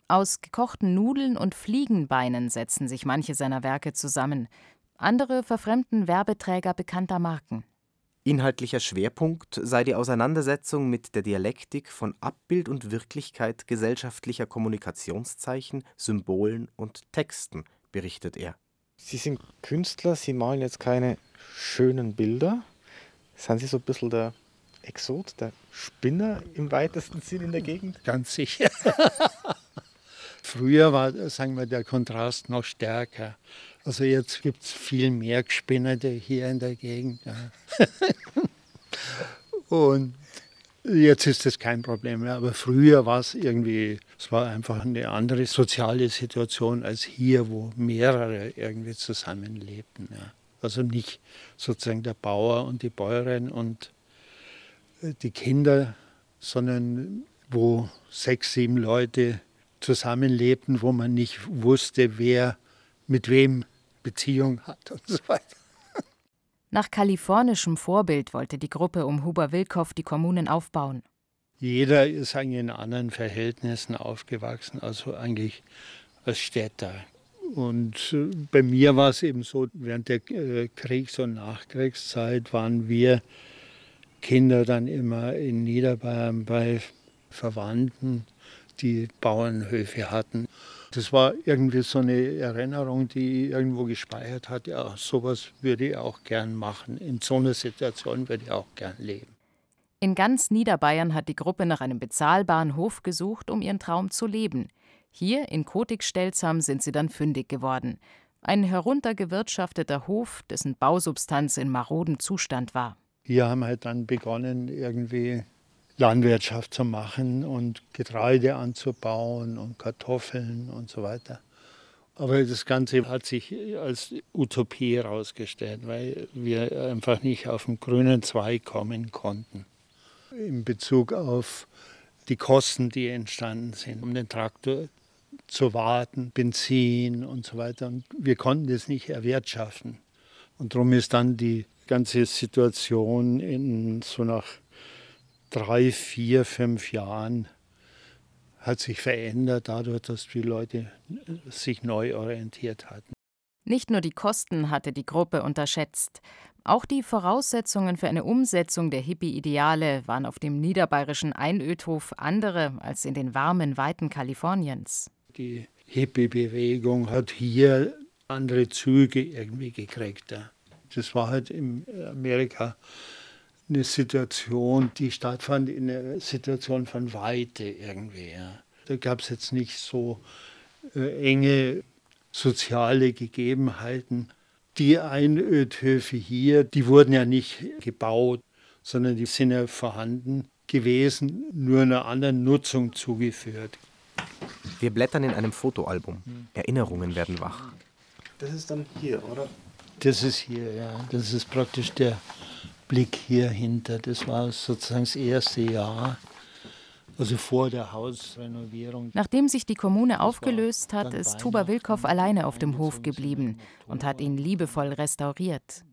Aus gekochten Nudeln und Fliegenbeinen setzen sich manche seiner Werke zusammen. Andere verfremden Werbeträger bekannter Marken. Inhaltlicher Schwerpunkt sei die Auseinandersetzung mit der Dialektik von Abbild und Wirklichkeit gesellschaftlicher Kommunikationszeichen, Symbolen und Texten, berichtet er. Sie sind Künstler, Sie malen jetzt keine schönen Bilder. Sind Sie so ein bisschen der Exot, der Spinner im weitesten Sinn in der Gegend? Ganz sicher. Früher war, sagen wir, der Kontrast noch stärker. Also jetzt gibt es viel mehr Gespinnerte hier in der Gegend. Ja. Und jetzt ist das kein Problem mehr. Aber früher war es irgendwie, es war einfach eine andere soziale Situation als hier, wo mehrere irgendwie zusammenlebten. Ja. Also nicht sozusagen der Bauer und die Bäuerin und äh, die Kinder, sondern wo sechs, sieben Leute zusammenlebten, wo man nicht wusste, wer mit wem Beziehung hat und so weiter. Nach kalifornischem Vorbild wollte die Gruppe um Huber Wilkow die Kommunen aufbauen. Jeder ist eigentlich in anderen Verhältnissen aufgewachsen, also eigentlich als Städter. Und äh, bei mir war es eben so, während der äh, Kriegs- und Nachkriegszeit waren wir Kinder dann immer in Niederbayern bei Verwandten, die Bauernhöfe hatten. Das war irgendwie so eine Erinnerung, die irgendwo gespeichert hat. Ja, sowas würde ich auch gern machen. In so einer Situation würde ich auch gern leben. In ganz Niederbayern hat die Gruppe nach einem bezahlbaren Hof gesucht, um ihren Traum zu leben. Hier in Kotig-Stelzham sind sie dann fündig geworden. Ein heruntergewirtschafteter Hof, dessen Bausubstanz in marodem Zustand war. Hier haben halt dann begonnen, irgendwie Landwirtschaft zu machen und Getreide anzubauen und Kartoffeln und so weiter. Aber das Ganze hat sich als Utopie herausgestellt, weil wir einfach nicht auf den grünen Zweig kommen konnten. In Bezug auf die Kosten, die entstanden sind, um den Traktor zu warten, Benzin und so weiter. Und wir konnten das nicht erwirtschaften. Und darum ist dann die ganze Situation in so nach drei, vier, fünf Jahren hat sich verändert, dadurch, dass die Leute sich neu orientiert hatten. Nicht nur die Kosten hatte die Gruppe unterschätzt. Auch die Voraussetzungen für eine Umsetzung der Hippie-Ideale waren auf dem niederbayerischen Einödhof andere als in den warmen Weiten Kaliforniens. Die Hippie-Bewegung hat hier andere Züge irgendwie gekriegt. Das war halt in Amerika eine Situation, die stattfand in einer Situation von Weite irgendwie. Da gab es jetzt nicht so äh, enge soziale Gegebenheiten. Die Einödhöfe hier, die wurden ja nicht gebaut, sondern die sind ja vorhanden gewesen, nur einer anderen Nutzung zugeführt. Wir blättern in einem Fotoalbum. Erinnerungen werden wach. Das ist dann hier, oder? Das ist hier, ja. Das ist praktisch der Blick hier hinter. Das war sozusagen das erste Jahr, also vor der Hausrenovierung. Nachdem sich die Kommune aufgelöst hat, ist Tuba Wilkow alleine auf dem Hof geblieben und hat ihn liebevoll restauriert.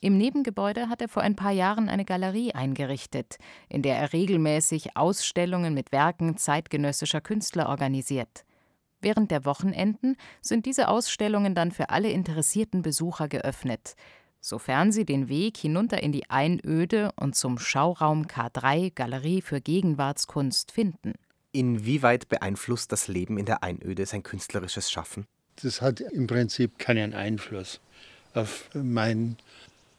Im Nebengebäude hat er vor ein paar Jahren eine Galerie eingerichtet, in der er regelmäßig Ausstellungen mit Werken zeitgenössischer Künstler organisiert. Während der Wochenenden sind diese Ausstellungen dann für alle interessierten Besucher geöffnet, sofern sie den Weg hinunter in die Einöde und zum Schauraum K3 Galerie für Gegenwartskunst finden. Inwieweit beeinflusst das Leben in der Einöde sein künstlerisches Schaffen? Das hat im Prinzip keinen Einfluss auf mein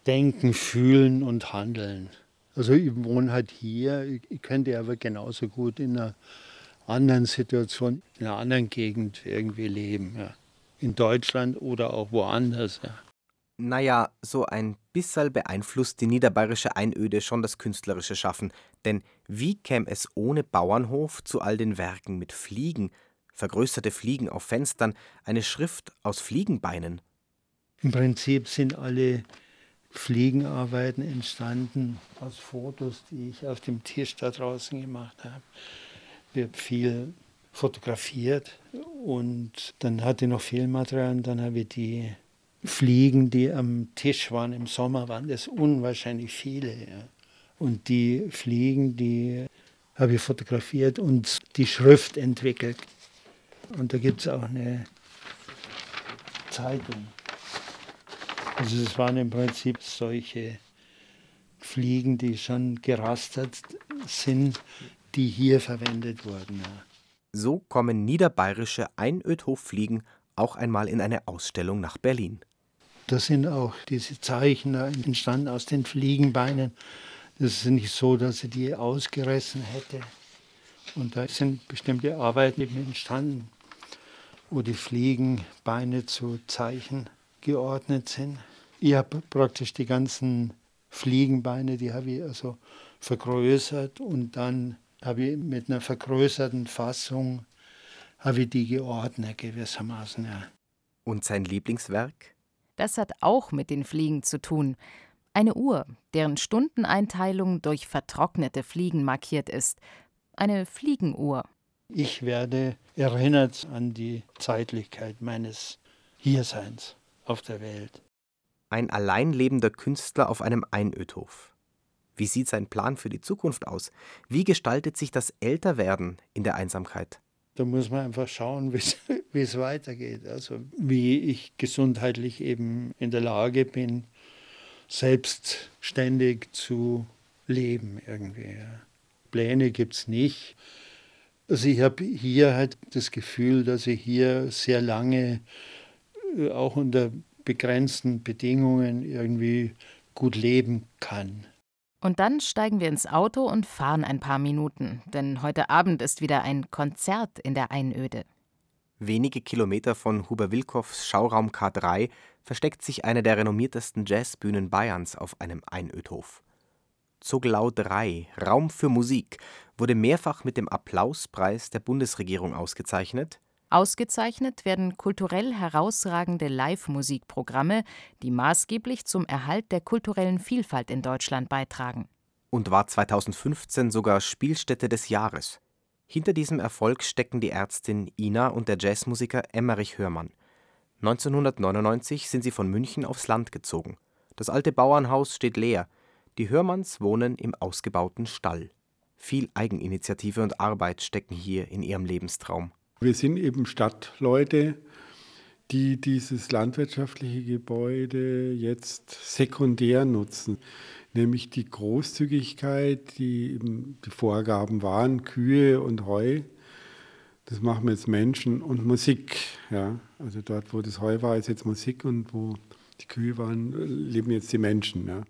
Denken, Fühlen und Handeln. Also ich wohne halt hier, ich könnte aber genauso gut in einer anderen Situation, in einer anderen Gegend irgendwie leben. Ja. In Deutschland oder auch woanders. Ja. Naja, so ein bisschen beeinflusst die niederbayerische Einöde schon das künstlerische Schaffen. Denn wie käme es ohne Bauernhof zu all den Werken mit Fliegen, vergrößerte Fliegen auf Fenstern, eine Schrift aus Fliegenbeinen? Im Prinzip sind alle Fliegenarbeiten entstanden aus Fotos, die ich auf dem Tisch da draußen gemacht habe. Wird viel fotografiert und dann hatte ich noch Filmmaterial und dann habe ich die Fliegen, die am Tisch waren im Sommer, waren das unwahrscheinlich viele. Ja. Und die Fliegen, die habe ich fotografiert und die Schrift entwickelt. Und da gibt es auch eine Zeitung. Also es waren im Prinzip solche Fliegen, die schon gerastert sind, die hier verwendet wurden. Ja. So kommen niederbayerische Einödhoffliegen auch einmal in eine Ausstellung nach Berlin. Da sind auch diese Zeichen entstanden aus den Fliegenbeinen. Das ist nicht so, dass sie die ausgerissen hätte. Und da sind bestimmte Arbeiten entstanden, wo die Fliegenbeine zu Zeichen geordnet sind. Ich habe praktisch die ganzen Fliegenbeine, die habe ich also vergrößert und dann habe ich mit einer vergrößerten Fassung habe ich die geordnet gewissermaßen. Ja. Und sein Lieblingswerk? Das hat auch mit den Fliegen zu tun. Eine Uhr, deren Stundeneinteilung durch vertrocknete Fliegen markiert ist. Eine Fliegenuhr. Ich werde erinnert an die Zeitlichkeit meines Hierseins auf der Welt. Ein alleinlebender Künstler auf einem Einödhof. Wie sieht sein Plan für die Zukunft aus? Wie gestaltet sich das Älterwerden in der Einsamkeit? Da muss man einfach schauen, wie es weitergeht. Also wie ich gesundheitlich eben in der Lage bin, selbstständig zu leben irgendwie. Pläne gibt es nicht. Also ich habe hier halt das Gefühl, dass ich hier sehr lange äh, auch unter begrenzten Bedingungen irgendwie gut leben kann. Und dann steigen wir ins Auto und fahren ein paar Minuten, denn heute Abend ist wieder ein Konzert in der Einöde. Wenige Kilometer von Huber Wilkows Schauraum K3 versteckt sich eine der renommiertesten Jazzbühnen Bayerns auf einem Einödhof. Zoglau 3, Raum für Musik, wurde mehrfach mit dem Applauspreis der Bundesregierung ausgezeichnet Ausgezeichnet werden kulturell herausragende Live-Musikprogramme, die maßgeblich zum Erhalt der kulturellen Vielfalt in Deutschland beitragen. Und war 2015 sogar Spielstätte des Jahres. Hinter diesem Erfolg stecken die Ärztin Ina und der Jazzmusiker Emmerich Hörmann. 1999 sind sie von München aufs Land gezogen. Das alte Bauernhaus steht leer. Die Hörmanns wohnen im ausgebauten Stall. Viel Eigeninitiative und Arbeit stecken hier in ihrem Lebenstraum. Wir sind eben Stadtleute, die dieses landwirtschaftliche Gebäude jetzt sekundär nutzen, nämlich die Großzügigkeit, die die Vorgaben waren, Kühe und Heu. Das machen jetzt Menschen und Musik. Ja. Also dort, wo das Heu war, ist jetzt Musik und wo die Kühe waren, leben jetzt die Menschen. Ja.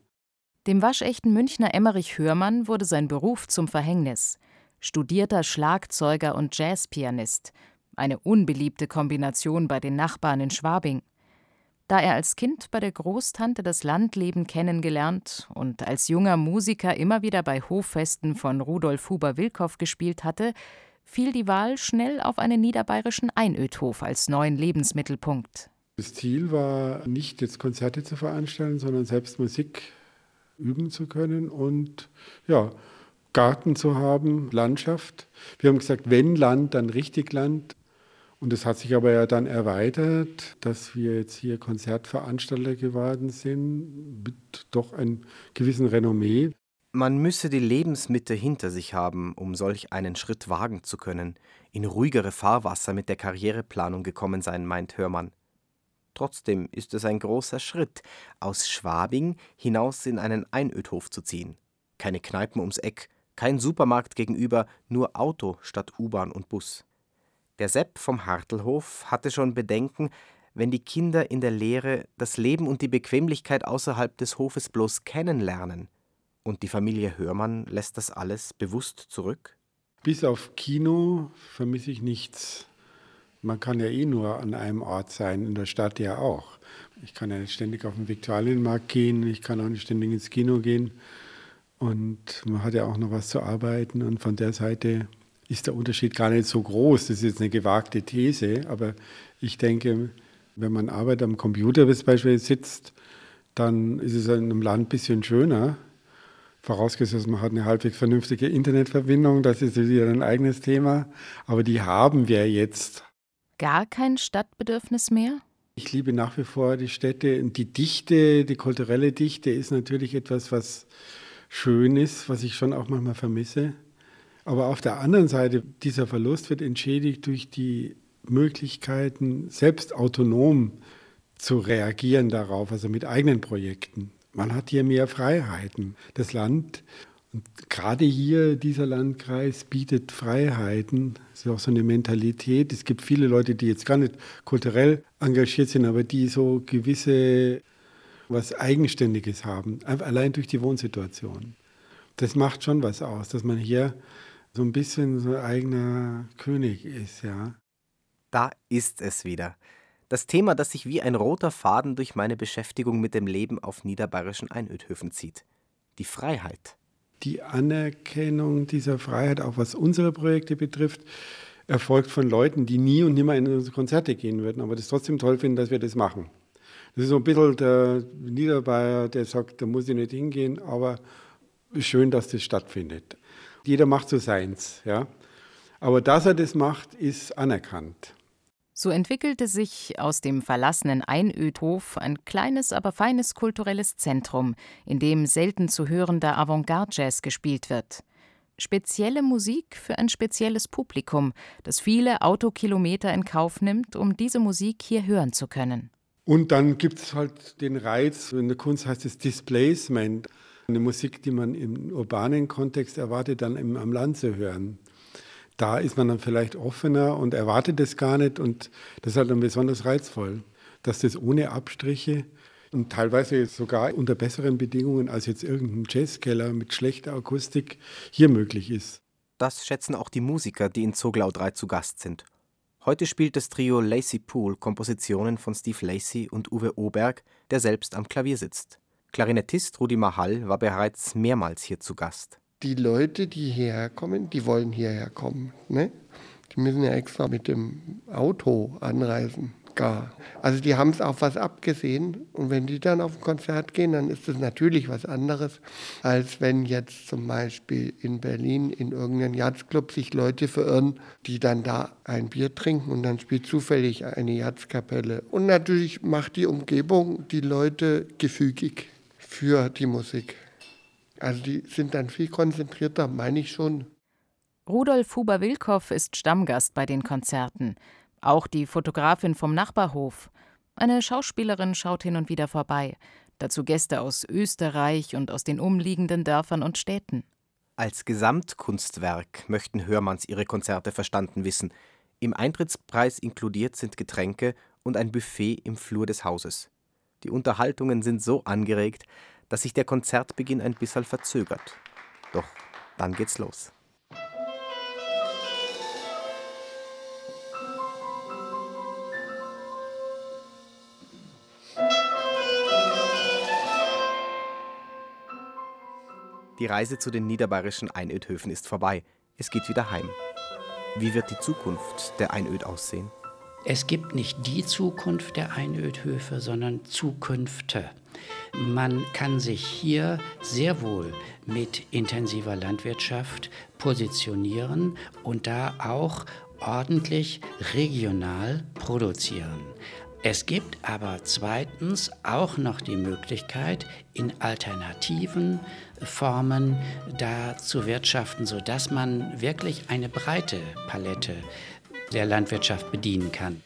Dem waschechten Münchner Emmerich Hörmann wurde sein Beruf zum Verhängnis. Studierter Schlagzeuger und Jazzpianist. Eine unbeliebte Kombination bei den Nachbarn in Schwabing. Da er als Kind bei der Großtante das Landleben kennengelernt und als junger Musiker immer wieder bei Hoffesten von Rudolf Huber-Wilkow gespielt hatte, fiel die Wahl schnell auf einen niederbayerischen Einödhof als neuen Lebensmittelpunkt. Das Ziel war nicht jetzt Konzerte zu veranstalten, sondern selbst Musik üben zu können und ja, Garten zu haben, Landschaft. Wir haben gesagt, wenn Land, dann richtig Land. Und es hat sich aber ja dann erweitert, dass wir jetzt hier Konzertveranstalter geworden sind, mit doch einem gewissen Renommee. Man müsse die Lebensmitte hinter sich haben, um solch einen Schritt wagen zu können, in ruhigere Fahrwasser mit der Karriereplanung gekommen sein, meint Hörmann. Trotzdem ist es ein großer Schritt, aus Schwabing hinaus in einen Einödhof zu ziehen. Keine Kneipen ums Eck, kein Supermarkt gegenüber, nur Auto statt U-Bahn und Bus. Der Sepp vom Hartelhof hatte schon Bedenken, wenn die Kinder in der Lehre das Leben und die Bequemlichkeit außerhalb des Hofes bloß kennenlernen. Und die Familie Hörmann lässt das alles bewusst zurück? Bis auf Kino vermisse ich nichts. Man kann ja eh nur an einem Ort sein, in der Stadt ja auch. Ich kann ja ständig auf den Viktualienmarkt gehen, ich kann auch nicht ständig ins Kino gehen. Und man hat ja auch noch was zu arbeiten. Und von der Seite ist der Unterschied gar nicht so groß. Das ist jetzt eine gewagte These, aber ich denke, wenn man Arbeit am Computer beispielsweise sitzt, dann ist es in einem Land ein bisschen schöner. Vorausgesetzt, man hat eine halbwegs vernünftige Internetverbindung, das ist wieder ein eigenes Thema. Aber die haben wir jetzt gar kein Stadtbedürfnis mehr? Ich liebe nach wie vor die Städte. Die Dichte, die kulturelle Dichte ist natürlich etwas, was schön ist, was ich schon auch manchmal vermisse. Aber auf der anderen Seite, dieser Verlust wird entschädigt durch die Möglichkeiten, selbst autonom zu reagieren darauf, also mit eigenen Projekten. Man hat hier mehr Freiheiten. Das Land und gerade hier, dieser Landkreis bietet Freiheiten. Es ist auch so eine Mentalität. Es gibt viele Leute, die jetzt gar nicht kulturell engagiert sind, aber die so gewisse, was Eigenständiges haben, allein durch die Wohnsituation. Das macht schon was aus, dass man hier so ein bisschen so ein eigener König ist, ja. Da ist es wieder. Das Thema, das sich wie ein roter Faden durch meine Beschäftigung mit dem Leben auf niederbayerischen Einödhöfen zieht. Die Freiheit die Anerkennung dieser Freiheit, auch was unsere Projekte betrifft, erfolgt von Leuten, die nie und nimmer in unsere Konzerte gehen würden, aber das trotzdem toll finden, dass wir das machen. Das ist so ein bisschen der Niederbayer, der sagt, da muss ich nicht hingehen, aber schön, dass das stattfindet. Jeder macht so seins, ja. Aber dass er das macht, ist anerkannt. So entwickelte sich aus dem verlassenen Einödhof ein kleines, aber feines kulturelles Zentrum, in dem selten zu hörender Avantgarde-Jazz gespielt wird. Spezielle Musik für ein spezielles Publikum, das viele Autokilometer in Kauf nimmt, um diese Musik hier hören zu können. Und dann gibt es halt den Reiz, in der Kunst heißt es Displacement, eine Musik, die man im urbanen Kontext erwartet, dann am Land zu hören da ist man dann vielleicht offener und erwartet es gar nicht und das ist halt dann besonders reizvoll, dass das ohne Abstriche und teilweise sogar unter besseren Bedingungen als jetzt irgendein Jazzkeller mit schlechter Akustik hier möglich ist. Das schätzen auch die Musiker, die in Zoglau 3 zu Gast sind. Heute spielt das Trio Lacey Pool Kompositionen von Steve Lacey und Uwe Oberg, der selbst am Klavier sitzt. Klarinettist Rudi Mahal war bereits mehrmals hier zu Gast die Leute, die hierher kommen, die wollen hierher kommen. Ne? Die müssen ja extra mit dem Auto anreisen. Gar. Also die haben es auf was abgesehen und wenn die dann auf ein Konzert gehen, dann ist es natürlich was anderes, als wenn jetzt zum Beispiel in Berlin in irgendeinem Jazzclub sich Leute verirren, die dann da ein Bier trinken und dann spielt zufällig eine Jazzkapelle. Und natürlich macht die Umgebung die Leute gefügig für die Musik. Also die sind dann viel konzentrierter, meine ich schon. Rudolf Huber-Wilkow ist Stammgast bei den Konzerten. Auch die Fotografin vom Nachbarhof. Eine Schauspielerin schaut hin und wieder vorbei. Dazu Gäste aus Österreich und aus den umliegenden Dörfern und Städten. Als Gesamtkunstwerk möchten Hörmanns ihre Konzerte verstanden wissen. Im Eintrittspreis inkludiert sind Getränke und ein Buffet im Flur des Hauses. Die Unterhaltungen sind so angeregt, dass sich der Konzertbeginn ein bisschen verzögert. Doch dann geht's los. Die Reise zu den niederbayerischen Einödhöfen ist vorbei. Es geht wieder heim. Wie wird die Zukunft der Einöd aussehen? Es gibt nicht die Zukunft der Einödhöfe, sondern Zukünfte. Man kann sich hier sehr wohl mit intensiver Landwirtschaft positionieren und da auch ordentlich regional produzieren. Es gibt aber zweitens auch noch die Möglichkeit, in alternativen Formen da zu wirtschaften, sodass man wirklich eine breite Palette der Landwirtschaft bedienen kann.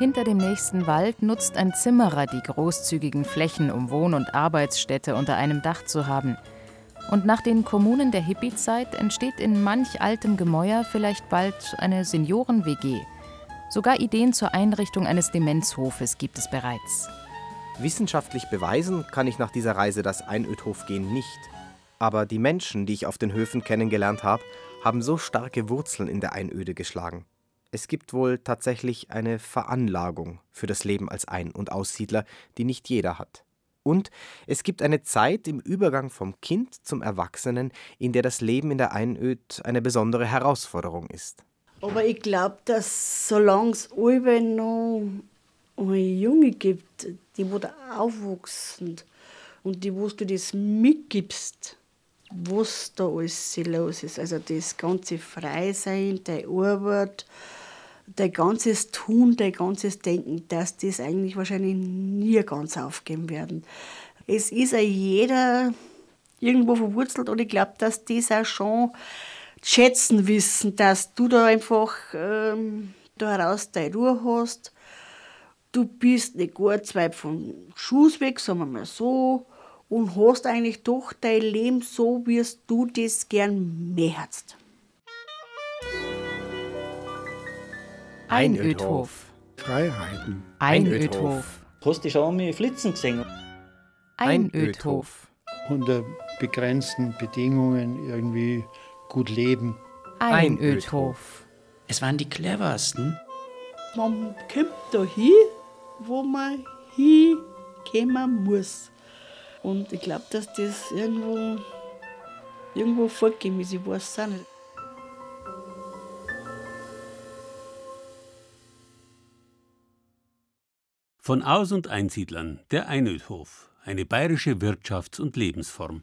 Hinter dem nächsten Wald nutzt ein Zimmerer die großzügigen Flächen, um Wohn- und Arbeitsstätte unter einem Dach zu haben – und nach den Kommunen der Hippie-Zeit entsteht in manch altem Gemäuer vielleicht bald eine Senioren-WG. Sogar Ideen zur Einrichtung eines Demenzhofes gibt es bereits. Wissenschaftlich beweisen kann ich nach dieser Reise das Einödhofgehen nicht. Aber die Menschen, die ich auf den Höfen kennengelernt habe, haben so starke Wurzeln in der Einöde geschlagen. Es gibt wohl tatsächlich eine Veranlagung für das Leben als Ein- und Aussiedler, die nicht jeder hat. Und es gibt eine Zeit im Übergang vom Kind zum Erwachsenen, in der das Leben in der Einöd eine besondere Herausforderung ist. Aber ich glaube, dass solange es noch eine Junge gibt, die wo da aufwachsen und die, wo du das mitgibst, was da alles los ist. Also das ganze Freisein, der Arbeit, dein ganzes Tun, dein ganzes Denken, dass das eigentlich wahrscheinlich nie ganz aufgeben werden. Es ist ja jeder irgendwo verwurzelt und ich glaube, dass das auch schon schätzen wissen, dass du da einfach ähm, da heraus deine Ruhe hast. Du bist nicht gut zwei von Schuss weg, sagen wir mal so, und hast eigentlich doch dein Leben so, wie du das gern möchtest. Einödhof. Freiheiten. Einödhof. Hast du schon mal Flitzen gesehen? Einödhof. Unter begrenzten Bedingungen irgendwie gut leben. Einödhof. Es waren die cleversten. Man kommt da hin, wo man hinkommen muss. Und ich glaube, dass das irgendwo, irgendwo vorgegeben ist. Ich weiß es auch nicht. Von Aus- und Einsiedlern, der Einödhof, eine bayerische Wirtschafts- und Lebensform.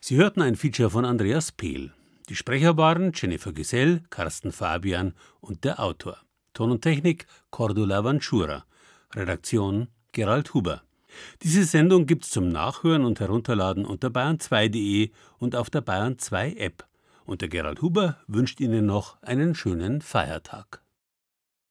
Sie hörten ein Feature von Andreas Pehl. Die Sprecher waren Jennifer Gesell, Carsten Fabian und der Autor. Ton und Technik Cordula Vanschura. Redaktion Gerald Huber. Diese Sendung gibt's zum Nachhören und Herunterladen unter bayern2.de und auf der Bayern 2 App. Und der Gerald Huber wünscht Ihnen noch einen schönen Feiertag.